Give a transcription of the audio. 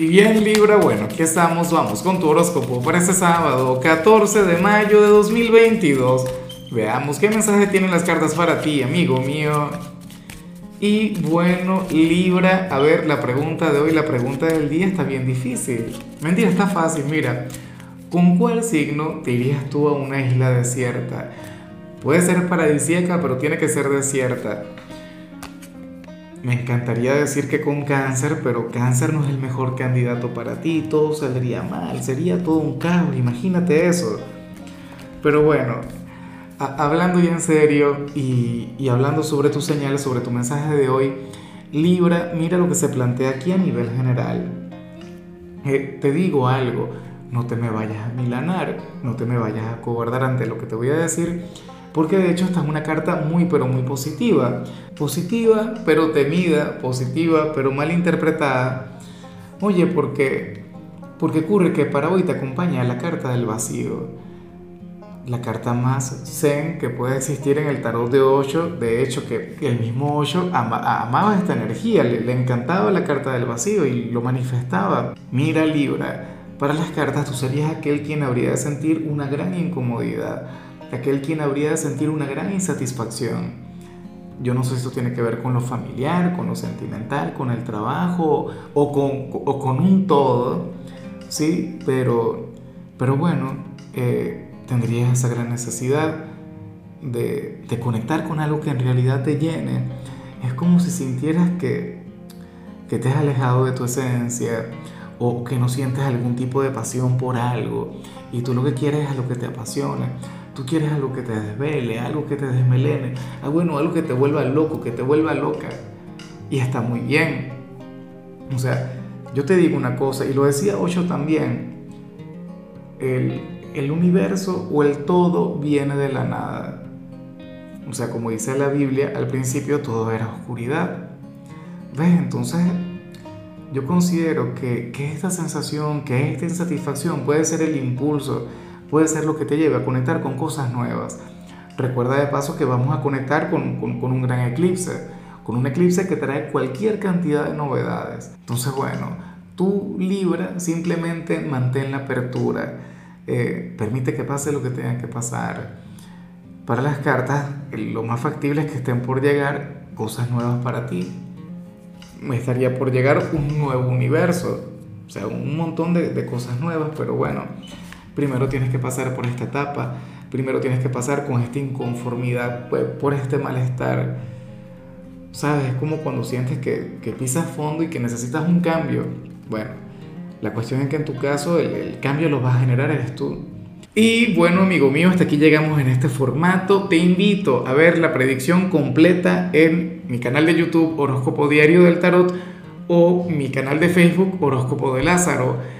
Y bien Libra, bueno, aquí estamos, vamos con tu horóscopo para este sábado, 14 de mayo de 2022. Veamos qué mensaje tienen las cartas para ti, amigo mío. Y bueno, Libra, a ver, la pregunta de hoy, la pregunta del día está bien difícil. Mentira, está fácil, mira. ¿Con cuál signo te irías tú a una isla desierta? Puede ser paradisíaca, pero tiene que ser desierta. Me encantaría decir que con cáncer, pero cáncer no es el mejor candidato para ti, todo saldría mal, sería todo un caos, imagínate eso. Pero bueno, hablando ya en serio y, hablando sobre tus señales, sobre tu mensaje de hoy, Libra, mira lo que se plantea aquí a nivel general. Eh, te digo algo, no te me vayas a milanar, no te me vayas a cobardar ante lo que te voy a decir porque de hecho esta es una carta muy pero muy positiva. Positiva pero temida, positiva pero mal interpretada. Oye, porque, porque ocurre que para hoy te acompaña la carta del vacío. La carta más zen que puede existir en el tarot de Osho. De hecho, que el mismo Osho amaba esta energía, le, le encantaba la carta del vacío y lo manifestaba. Mira Libra, para las cartas tú serías aquel quien habría de sentir una gran incomodidad aquel quien habría de sentir una gran insatisfacción. Yo no sé si esto tiene que ver con lo familiar, con lo sentimental, con el trabajo o con, o con un todo, ¿sí? Pero, pero bueno, eh, tendrías esa gran necesidad de, de conectar con algo que en realidad te llene. Es como si sintieras que, que te has alejado de tu esencia o que no sientes algún tipo de pasión por algo y tú lo que quieres es lo que te apasiona. Tú quieres algo que te desvele, algo que te desmelene, ah, bueno, algo que te vuelva loco, que te vuelva loca. Y está muy bien. O sea, yo te digo una cosa, y lo decía Ocho también, el, el universo o el todo viene de la nada. O sea, como dice la Biblia, al principio todo era oscuridad. ¿Ves? Entonces, yo considero que, que esta sensación, que esta insatisfacción puede ser el impulso puede ser lo que te lleve a conectar con cosas nuevas. Recuerda de paso que vamos a conectar con, con, un gran eclipse, con un eclipse que trae cualquier cantidad de novedades. Entonces, bueno, tú Libra simplemente mantén la apertura, eh, permite que pase lo que tenga que pasar. Para las cartas, lo más factible es que estén por llegar cosas nuevas para ti. Me estaría por llegar un nuevo universo, o sea, un montón de, de cosas nuevas, pero bueno, primero tienes que pasar por esta etapa, primero tienes que pasar con esta inconformidad, pues, por este malestar. ¿Sabes? Es como cuando sientes que, que, pisas fondo y que necesitas un cambio. Bueno, la cuestión es que en tu caso el, el cambio lo vas a generar eres tú. Y bueno, amigo mío, hasta aquí llegamos en este formato. Te invito a ver la predicción completa en mi canal de YouTube Horóscopo Diario del Tarot o mi canal de Facebook Horóscopo de Lázaro.